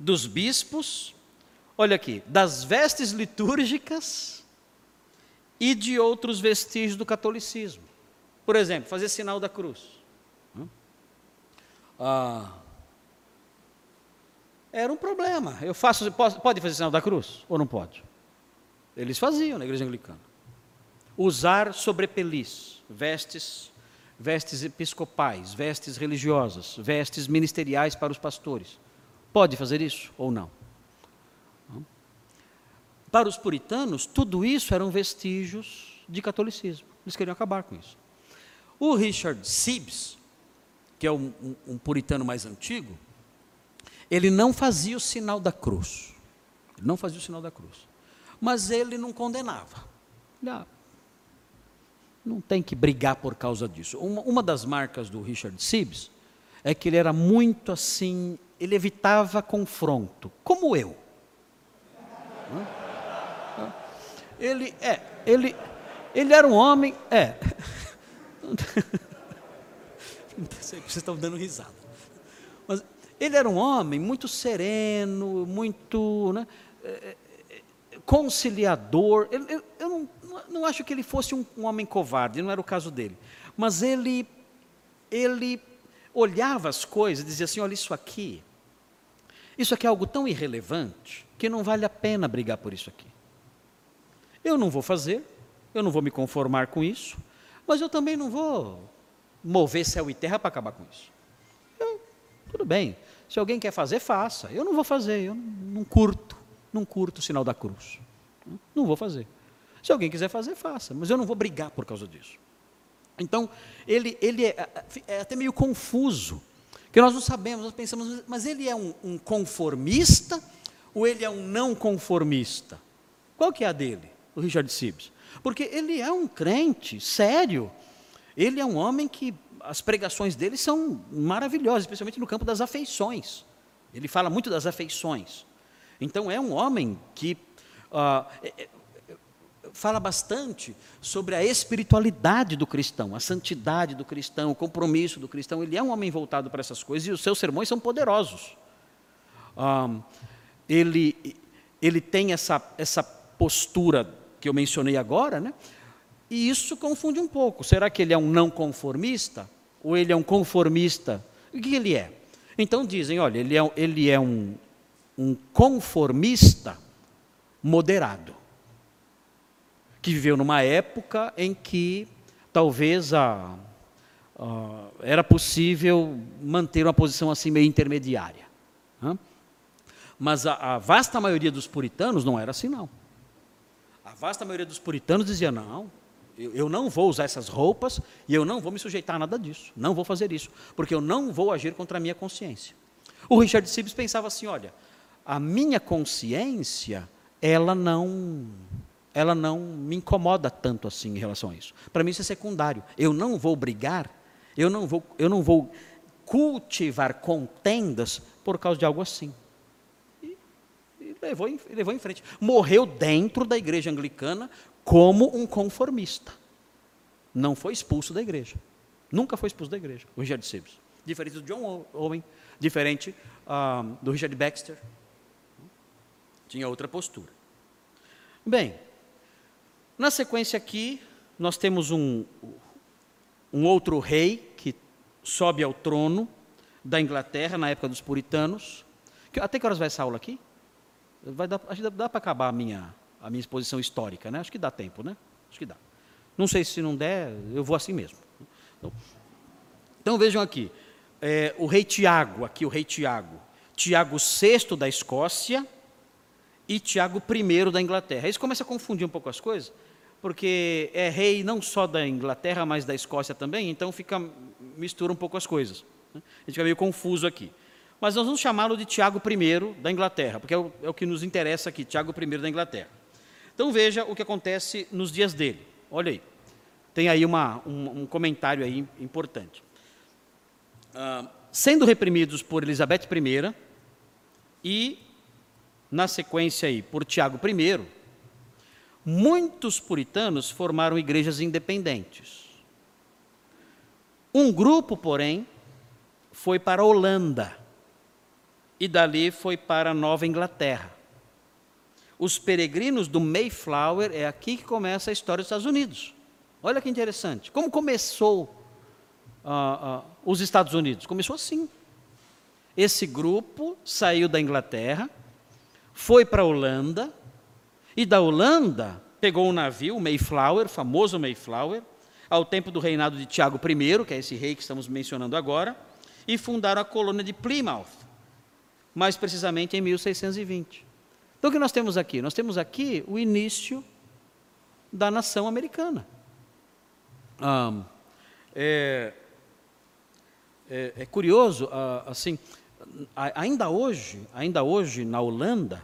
S1: dos bispos, olha aqui, das vestes litúrgicas e de outros vestígios do catolicismo. Por exemplo, fazer sinal da cruz. Ah, era um problema. Eu faço, pode fazer sinal da cruz ou não pode? Eles faziam na igreja anglicana. Usar sobrepelis, vestes, vestes episcopais, vestes religiosas, vestes ministeriais para os pastores. Pode fazer isso ou não? Para os puritanos, tudo isso eram vestígios de catolicismo. Eles queriam acabar com isso. O Richard Sibbes, que é um, um, um puritano mais antigo, ele não fazia o sinal da cruz. Ele não fazia o sinal da cruz. Mas ele não condenava. Não, não tem que brigar por causa disso. Uma, uma das marcas do Richard Sibbes é que ele era muito assim ele evitava confronto, como eu. Ele é, ele, ele era um homem, é. Vocês estão dando risada. Mas ele era um homem muito sereno, muito né, é, é, conciliador. Eu, eu, eu não, não, acho que ele fosse um, um homem covarde, não era o caso dele. Mas ele, ele olhava as coisas e dizia assim: olha, isso aqui isso aqui é algo tão irrelevante que não vale a pena brigar por isso aqui. Eu não vou fazer, eu não vou me conformar com isso, mas eu também não vou mover céu e terra para acabar com isso. Eu, tudo bem, se alguém quer fazer, faça. Eu não vou fazer, eu não curto, não curto o sinal da cruz. Não vou fazer. Se alguém quiser fazer, faça, mas eu não vou brigar por causa disso. Então, ele, ele é, é até meio confuso que nós não sabemos, nós pensamos, mas ele é um, um conformista ou ele é um não conformista? Qual que é a dele, o Richard Sibbs? Porque ele é um crente sério, ele é um homem que as pregações dele são maravilhosas, especialmente no campo das afeições. Ele fala muito das afeições. Então é um homem que uh, fala bastante sobre a espiritualidade do cristão, a santidade do cristão, o compromisso do cristão. Ele é um homem voltado para essas coisas e os seus sermões são poderosos. Um, ele, ele tem essa, essa postura que eu mencionei agora, né? e isso confunde um pouco. Será que ele é um não conformista? Ou ele é um conformista? O que ele é? Então dizem, olha, ele é, ele é um, um conformista moderado, que viveu numa época em que talvez a, a, era possível manter uma posição assim meio intermediária. Né? Mas a, a vasta maioria dos puritanos não era assim, não. A vasta maioria dos puritanos dizia: não, eu, não vou usar essas roupas e eu não vou me sujeitar a nada disso. Não vou fazer isso, porque eu não vou agir contra a minha consciência. O Richard Sibbs pensava assim: olha, a minha consciência, ela não, ela não me incomoda tanto assim em relação a isso. Para mim isso é secundário. Eu não vou brigar, eu não vou, eu não vou cultivar contendas por causa de algo assim. E, e levou, em, levou em frente. Morreu dentro da igreja anglicana como um conformista. Não foi expulso da igreja. Nunca foi expulso da igreja, o Richard Sibbs. Diferente do John Owen, diferente ah, do Richard Baxter. Tinha outra postura. Bem, na sequência aqui, nós temos um, um outro rei que sobe ao trono da Inglaterra na época dos puritanos. Até que horas vai essa aula aqui? Vai dar, acho que dá, para acabar a minha, a minha exposição histórica, né? Acho que dá tempo, né? Acho que dá. Não sei se não der, eu vou assim mesmo. Então, então vejam aqui, é, o rei Tiago, aqui o rei Tiago, Tiago VI da Escócia, e Tiago I da Inglaterra. Isso começa a confundir um pouco as coisas, porque é rei não só da Inglaterra, mas da Escócia também, então fica mistura um pouco as coisas. Né? A gente fica meio confuso aqui. Mas nós vamos chamá-lo de Tiago I da Inglaterra, porque é o, é o que nos interessa aqui, Tiago I da Inglaterra. Então veja o que acontece nos dias dele. Olha aí, tem aí uma, um, um comentário aí importante. Ah, sendo reprimidos por Elizabeth I e na sequência aí, por Tiago I, muitos puritanos formaram igrejas independentes. Um grupo, porém, foi para a Holanda e dali foi para a Nova Inglaterra. Os peregrinos do Mayflower é aqui que começa a história dos Estados Unidos. Olha que interessante. Como começou uh, uh, os Estados Unidos? Começou assim. Esse grupo saiu da Inglaterra, foi para a Holanda, e da Holanda pegou um navio, o Mayflower, famoso Mayflower, ao tempo do reinado de Tiago I, que é esse rei que estamos mencionando agora, e fundaram a colônia de Plymouth, mais precisamente em 1620. Então o que nós temos aqui? Nós temos aqui o início da nação americana. Ah, é, é, é, curioso, ah, assim, ainda hoje, ainda hoje na Holanda,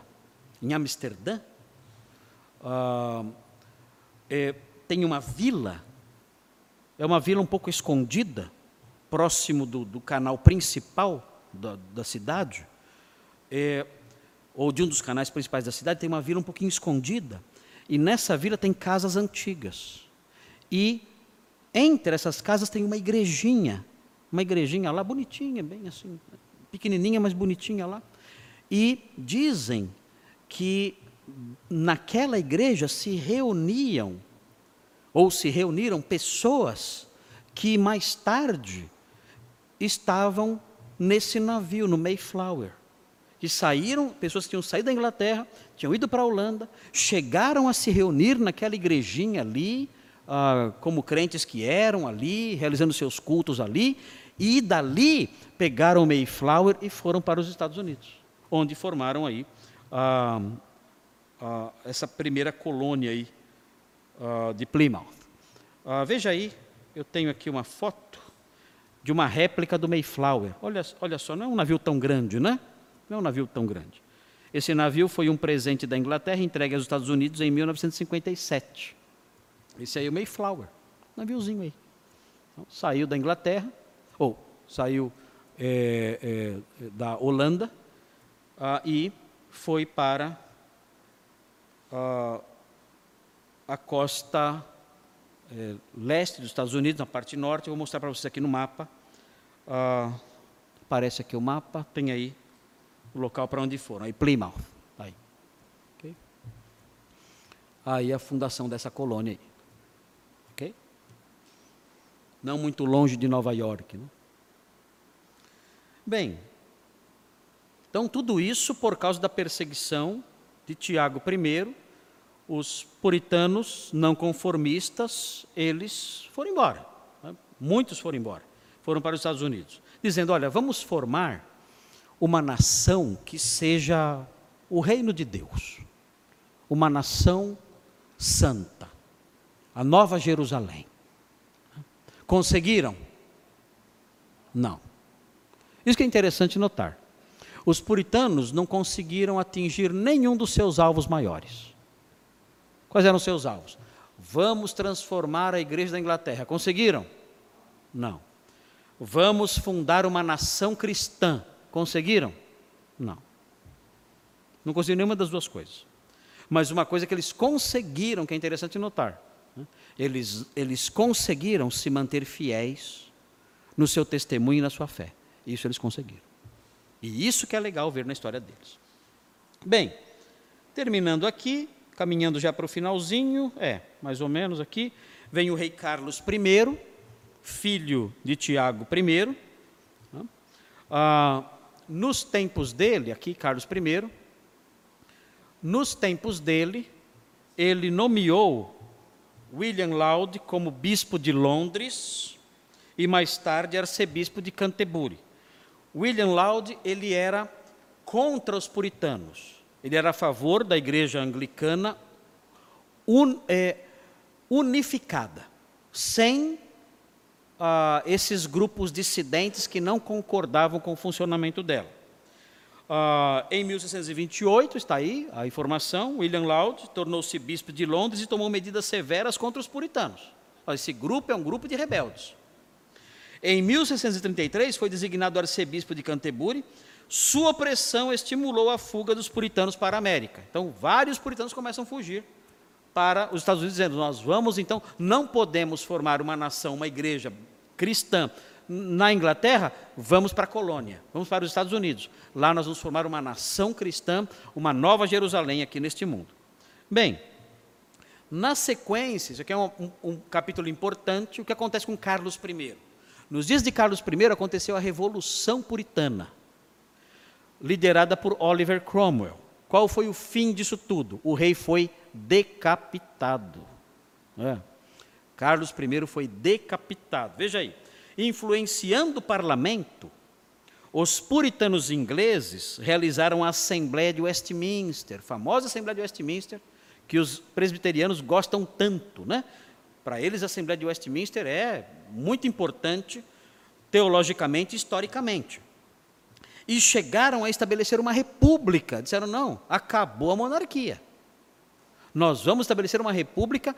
S1: em Amsterdã, ah, é, tem uma vila, é uma vila um pouco escondida, próximo do, do canal principal da, da cidade, é, ou de um dos canais principais da cidade, tem uma vila um pouquinho escondida, e nessa vila tem casas antigas. E entre essas casas tem uma igrejinha, uma igrejinha lá bonitinha, bem assim, pequenininha, mas bonitinha lá. E dizem que naquela igreja se reuniam, ou se reuniram pessoas que mais tarde estavam nesse navio, no Mayflower. Que saíram, pessoas que tinham saído da Inglaterra, tinham ido para a Holanda, chegaram a se reunir naquela igrejinha ali, ah, como crentes que eram ali, realizando seus cultos ali, e dali pegaram o Mayflower e foram para os Estados Unidos, onde formaram aí ah, ah, essa primeira colônia aí, ah, de Plymouth. Ah, veja aí, eu tenho aqui uma foto de uma réplica do Mayflower. Olha, olha só, não é um navio tão grande, né? Não é um navio tão grande. Esse navio foi um presente da Inglaterra entregue aos Estados Unidos em 1957. Esse aí é o Mayflower, naviozinho aí. Então, saiu da Inglaterra, ou saiu é, é, da Holanda ah, e foi para ah, a costa é, leste dos Estados Unidos, na parte norte. Eu vou mostrar para vocês aqui no mapa. Ah, aparece aqui o mapa, tem aí o local para onde foram. Aí Plymouth. Aí. Okay? aí a fundação dessa colônia aí. Não muito longe de Nova York. Né? Bem, Então, tudo isso por causa da perseguição de Tiago I, os puritanos não conformistas, eles foram embora. Né? Muitos foram embora, foram para os Estados Unidos, dizendo: olha, vamos formar uma nação que seja o reino de Deus, uma nação santa, a nova Jerusalém. Conseguiram? Não. Isso que é interessante notar. Os puritanos não conseguiram atingir nenhum dos seus alvos maiores. Quais eram os seus alvos? Vamos transformar a igreja da Inglaterra. Conseguiram? Não. Vamos fundar uma nação cristã. Conseguiram? Não. Não conseguiram nenhuma das duas coisas. Mas uma coisa que eles conseguiram, que é interessante notar? Eles, eles conseguiram se manter fiéis no seu testemunho e na sua fé. Isso eles conseguiram. E isso que é legal ver na história deles. Bem, terminando aqui, caminhando já para o finalzinho, é, mais ou menos aqui, vem o rei Carlos I, filho de Tiago I. Né? Ah, nos tempos dele, aqui Carlos I, nos tempos dele, ele nomeou William Laud como bispo de Londres e mais tarde arcebispo de Canterbury. William Laud, ele era contra os puritanos. Ele era a favor da igreja anglicana un, é, unificada, sem ah, esses grupos dissidentes que não concordavam com o funcionamento dela. Ah, em 1628, está aí a informação, William Laud tornou-se bispo de Londres e tomou medidas severas contra os puritanos. Esse grupo é um grupo de rebeldes. Em 1633, foi designado arcebispo de Canterbury. Sua pressão estimulou a fuga dos puritanos para a América. Então, vários puritanos começam a fugir para os Estados Unidos, dizendo: Nós vamos, então, não podemos formar uma nação, uma igreja cristã na Inglaterra, vamos para a colônia, vamos para os Estados Unidos. Lá nós vamos formar uma nação cristã, uma nova Jerusalém aqui neste mundo. Bem, na sequência, isso aqui é um, um, um capítulo importante, o que acontece com Carlos I. Nos dias de Carlos I aconteceu a Revolução Puritana, liderada por Oliver Cromwell. Qual foi o fim disso tudo? O rei foi decapitado. É. Carlos I foi decapitado. Veja aí, influenciando o parlamento, os puritanos ingleses realizaram a Assembleia de Westminster, famosa Assembleia de Westminster, que os presbiterianos gostam tanto, né? Para eles, a Assembleia de Westminster é muito importante teologicamente e historicamente. E chegaram a estabelecer uma república. Disseram: não, acabou a monarquia. Nós vamos estabelecer uma república.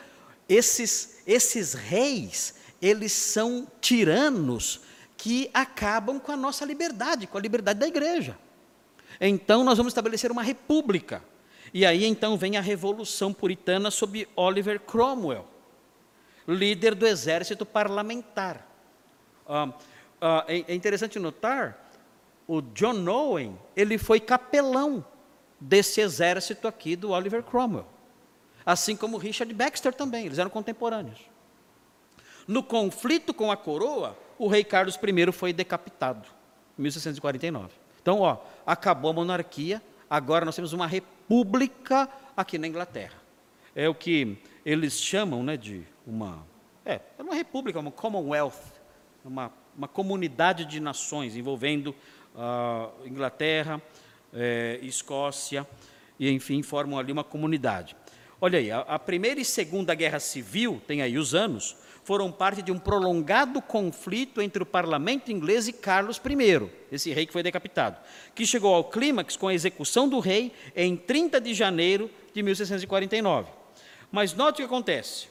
S1: Esses, esses reis, eles são tiranos que acabam com a nossa liberdade, com a liberdade da igreja. Então, nós vamos estabelecer uma república. E aí, então, vem a Revolução Puritana sob Oliver Cromwell, líder do exército parlamentar. Ah, ah, é, interessante notar, o John Owen, ele foi capelão desse exército aqui do Oliver Cromwell. Assim como Richard Baxter também, eles eram contemporâneos. No conflito com a coroa, o rei Carlos I foi decapitado, em 1649. Então, ó, acabou a monarquia, agora nós temos uma república aqui na Inglaterra. É o que eles chamam né, de uma. É, é uma república, uma Commonwealth, uma, uma comunidade de nações envolvendo uh, Inglaterra, eh, Escócia, e enfim, formam ali uma comunidade. Olha aí, a, a Primeira e Segunda Guerra Civil, tem aí os anos, foram parte de um prolongado conflito entre o parlamento inglês e Carlos I, esse rei que foi decapitado, que chegou ao clímax com a execução do rei em 30 de janeiro de 1649. Mas note o que acontece.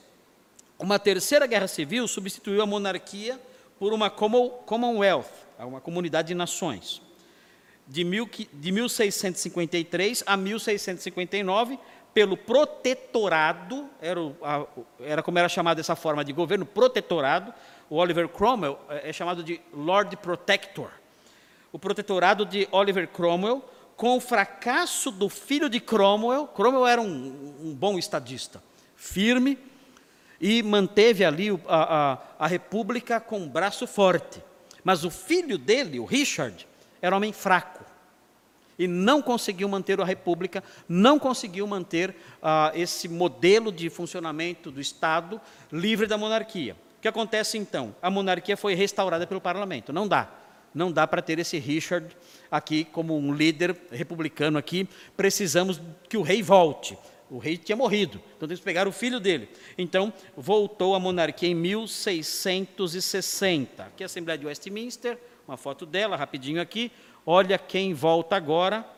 S1: Uma terceira guerra civil substituiu a monarquia por uma Commonwealth, uma comunidade de nações. De, mil, de 1653 a 1659, pelo protetorado, era, o, a, era como era chamado essa forma de governo, protetorado, o Oliver Cromwell é, é chamado de Lord Protector. O protetorado de Oliver Cromwell, com o fracasso do filho de Cromwell, Cromwell era um, um bom estadista, firme, e manteve ali a, a, a república com um braço forte. Mas o filho dele, o Richard, era um homem fraco. E não conseguiu manter a república, não conseguiu manter ah, esse modelo de funcionamento do Estado livre da monarquia. O que acontece então? A monarquia foi restaurada pelo parlamento. Não dá. Não dá para ter esse Richard aqui como um líder republicano aqui. Precisamos que o rei volte. O rei tinha morrido, então temos que pegar o filho dele. Então, voltou a monarquia em 1660. Aqui a Assembleia de Westminster, uma foto dela, rapidinho aqui. Olha quem volta agora.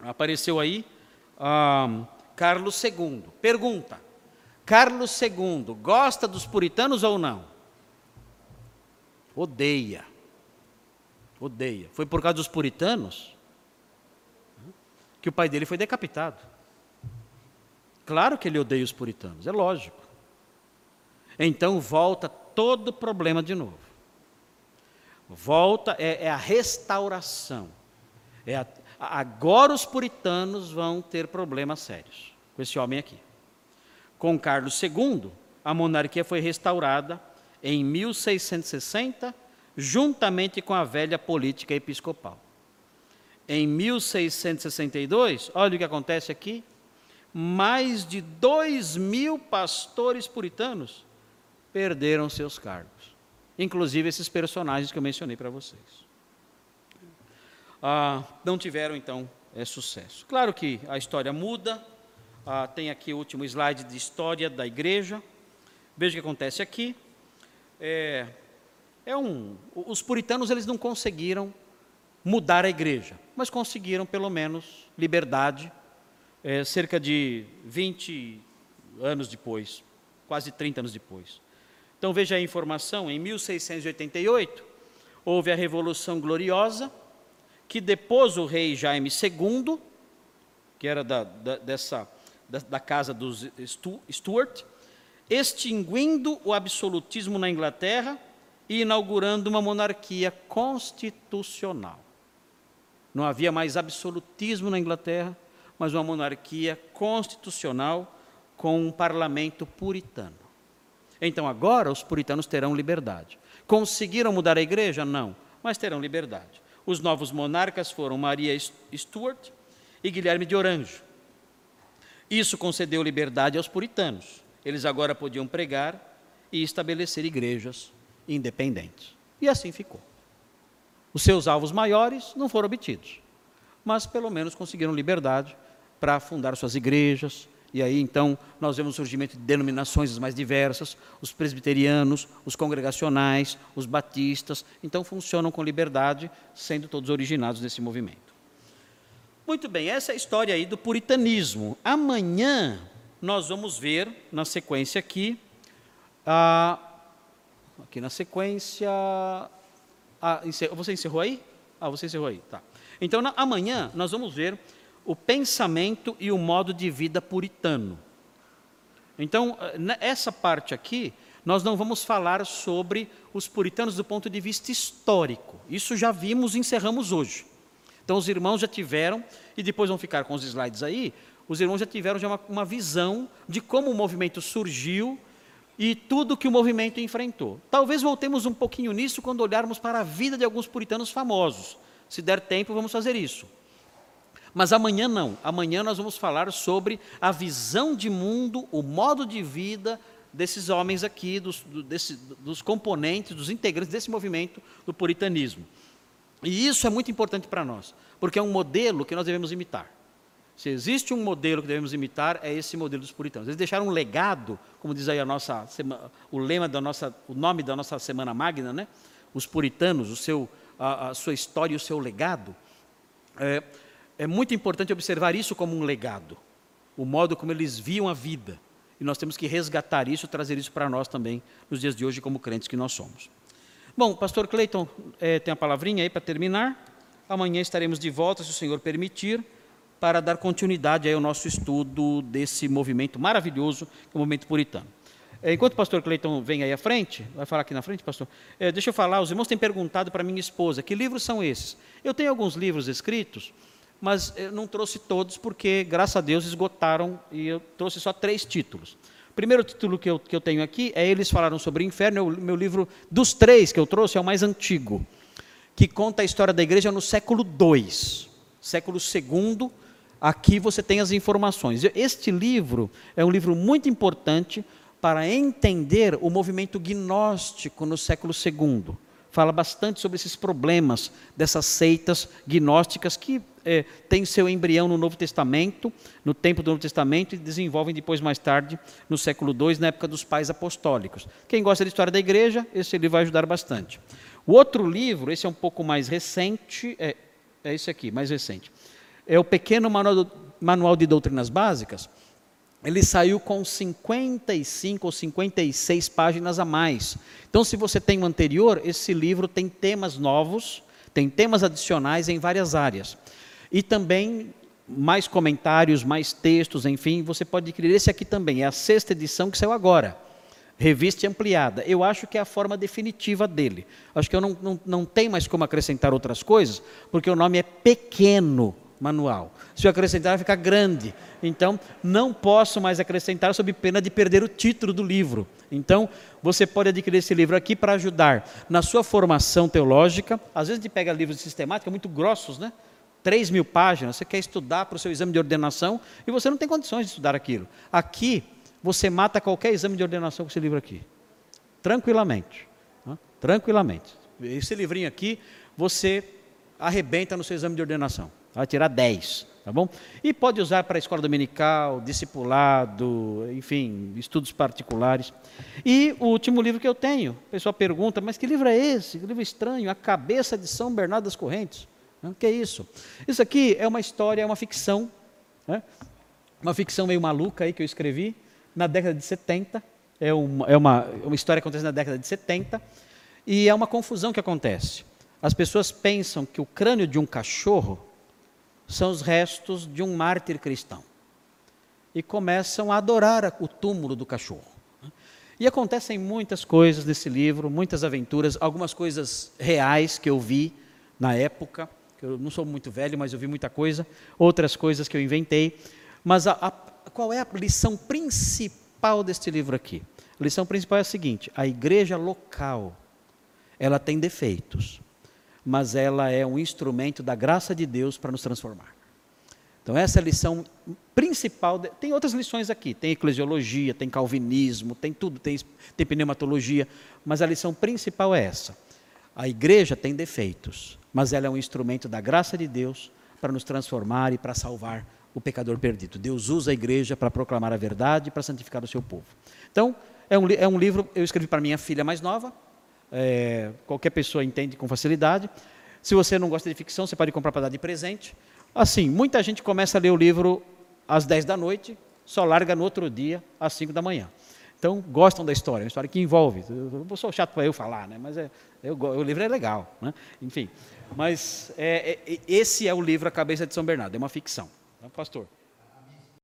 S1: Apareceu aí. Carlos II. Pergunta: Carlos II gosta dos puritanos ou não? Odeia. Odeia. Foi por causa dos puritanos que o pai dele foi decapitado. Claro que ele odeia os puritanos, é lógico. Então volta todo o problema de novo. Volta, é, é a restauração. É a, agora os puritanos vão ter problemas sérios com esse homem aqui. Com Carlos II, a monarquia foi restaurada em 1660, juntamente com a velha política episcopal. Em 1662, olha o que acontece aqui: mais de dois mil pastores puritanos perderam seus cargos, inclusive esses personagens que eu mencionei para vocês. Ah, não tiveram, então, é, sucesso. Claro que a história muda, ah, tem aqui o último slide de história da igreja. Veja o que acontece aqui. É, é um, os puritanos eles não conseguiram mudar a igreja, mas conseguiram pelo menos liberdade. É, cerca de 20 anos depois, quase 30 anos depois. Então veja a informação: em 1688 houve a Revolução Gloriosa, que depôs o rei Jaime II, que era da, da, dessa da, da casa dos Stuart, extinguindo o absolutismo na Inglaterra e inaugurando uma monarquia constitucional. Não havia mais absolutismo na Inglaterra, mas uma monarquia constitucional com um parlamento puritano. Então agora os puritanos terão liberdade. Conseguiram mudar a igreja? Não, mas terão liberdade. Os novos monarcas foram Maria Stuart e Guilherme de Orange. Isso concedeu liberdade aos puritanos. Eles agora podiam pregar e estabelecer igrejas independentes. E assim ficou. Os seus alvos maiores não foram obtidos, mas pelo menos conseguiram liberdade para fundar suas igrejas. E aí então nós vemos o surgimento de denominações mais diversas, os presbiterianos, os congregacionais, os batistas, então funcionam com liberdade, sendo todos originados desse movimento. Muito bem, essa é a história aí do puritanismo. Amanhã nós vamos ver, na sequência aqui, aqui na sequência. Você encerrou aí? Ah, você encerrou aí, tá. Então, na, amanhã nós vamos ver o pensamento e o modo de vida puritano. Então, essa parte aqui, nós não vamos falar sobre os puritanos do ponto de vista histórico. Isso já vimos e encerramos hoje. Então os irmãos já tiveram, e depois vão ficar com os slides aí, os irmãos já tiveram já uma, uma visão de como o movimento surgiu e tudo que o movimento enfrentou. Talvez voltemos um pouquinho nisso quando olharmos para a vida de alguns puritanos famosos. Se der tempo, vamos fazer isso. Mas amanhã não. Amanhã nós vamos falar sobre a visão de mundo, o modo de vida desses homens aqui, dos, do, desse, dos componentes, dos integrantes desse movimento do puritanismo. E isso é muito importante para nós, porque é um modelo que nós devemos imitar. Se existe um modelo que devemos imitar, é esse modelo dos puritanos. Eles deixaram um legado, como diz aí a nossa, o lema da nossa, o nome da nossa semana magna, né? Os puritanos, o seu, a, a sua história e o seu legado. É, é muito importante observar isso como um legado, o modo como eles viam a vida. E nós temos que resgatar isso, trazer isso para nós também nos dias de hoje, como crentes que nós somos. Bom, pastor Cleiton é, tem a palavrinha aí para terminar. Amanhã estaremos de volta, se o Senhor permitir, para dar continuidade ao nosso estudo desse movimento maravilhoso, que é o movimento puritano. É, enquanto o pastor Cleiton vem aí à frente, vai falar aqui na frente, pastor? É, deixa eu falar, os irmãos têm perguntado para minha esposa, que livros são esses? Eu tenho alguns livros escritos, mas eu não trouxe todos porque, graças a Deus, esgotaram e eu trouxe só três títulos primeiro título que eu, que eu tenho aqui é Eles Falaram sobre o Inferno, é o meu livro dos três que eu trouxe, é o mais antigo, que conta a história da igreja no século II. século II, aqui você tem as informações. Este livro é um livro muito importante para entender o movimento gnóstico no século II. Fala bastante sobre esses problemas dessas seitas gnósticas que é, têm seu embrião no Novo Testamento, no tempo do Novo Testamento, e desenvolvem depois, mais tarde, no século II, na época dos pais apostólicos. Quem gosta da história da igreja, esse livro vai ajudar bastante. O outro livro, esse é um pouco mais recente, é, é esse aqui, mais recente. É o Pequeno Manual, Manual de Doutrinas Básicas ele saiu com 55 ou 56 páginas a mais. Então, se você tem o um anterior, esse livro tem temas novos, tem temas adicionais em várias áreas. E também mais comentários, mais textos, enfim, você pode adquirir esse aqui também, é a sexta edição que saiu agora. Revista ampliada. Eu acho que é a forma definitiva dele. Acho que eu não, não, não tenho mais como acrescentar outras coisas, porque o nome é pequeno manual. Se eu acrescentar, vai ficar grande. Então, não posso mais acrescentar sob pena de perder o título do livro. Então, você pode adquirir esse livro aqui para ajudar na sua formação teológica. Às vezes a gente pega livros de sistemática muito grossos, né? 3 mil páginas, você quer estudar para o seu exame de ordenação e você não tem condições de estudar aquilo. Aqui, você mata qualquer exame de ordenação com esse livro aqui. Tranquilamente. Né? Tranquilamente. Esse livrinho aqui, você arrebenta no seu exame de ordenação. Vai tirar 10, tá bom? E pode usar para escola dominical, discipulado, enfim, estudos particulares. E o último livro que eu tenho, o pessoal pergunta, mas que livro é esse? Que livro estranho, A Cabeça de São Bernardo das Correntes. O que é isso? Isso aqui é uma história, é uma ficção, né? uma ficção meio maluca aí que eu escrevi na década de 70. É uma, é uma, uma história que acontece na década de 70. E é uma confusão que acontece. As pessoas pensam que o crânio de um cachorro são os restos de um mártir cristão. E começam a adorar o túmulo do cachorro. E acontecem muitas coisas nesse livro, muitas aventuras, algumas coisas reais que eu vi na época. Eu não sou muito velho, mas eu vi muita coisa. Outras coisas que eu inventei. Mas a, a, qual é a lição principal deste livro aqui? A lição principal é a seguinte: a igreja local, ela tem defeitos mas ela é um instrumento da graça de Deus para nos transformar. Então, essa é a lição principal. De... Tem outras lições aqui: tem eclesiologia, tem calvinismo, tem tudo, tem, tem pneumatologia, mas a lição principal é essa. A igreja tem defeitos, mas ela é um instrumento da graça de Deus para nos transformar e para salvar o pecador perdido. Deus usa a igreja para proclamar a verdade e para santificar o seu povo. Então, é um, é um livro, eu escrevi para minha filha mais nova, é, qualquer pessoa entende com facilidade. Se você não gosta de ficção, você pode comprar para dar de presente. Assim, muita gente começa a ler o livro às 10 da noite, só larga no outro dia, às 5 da manhã. Então, gostam da história, é uma história que envolve. Eu sou chato para eu falar, né? mas é, eu, o livro é legal. Né? Enfim, mas é, é, esse é o livro A Cabeça de São Bernardo, é uma ficção. Tá, pastor?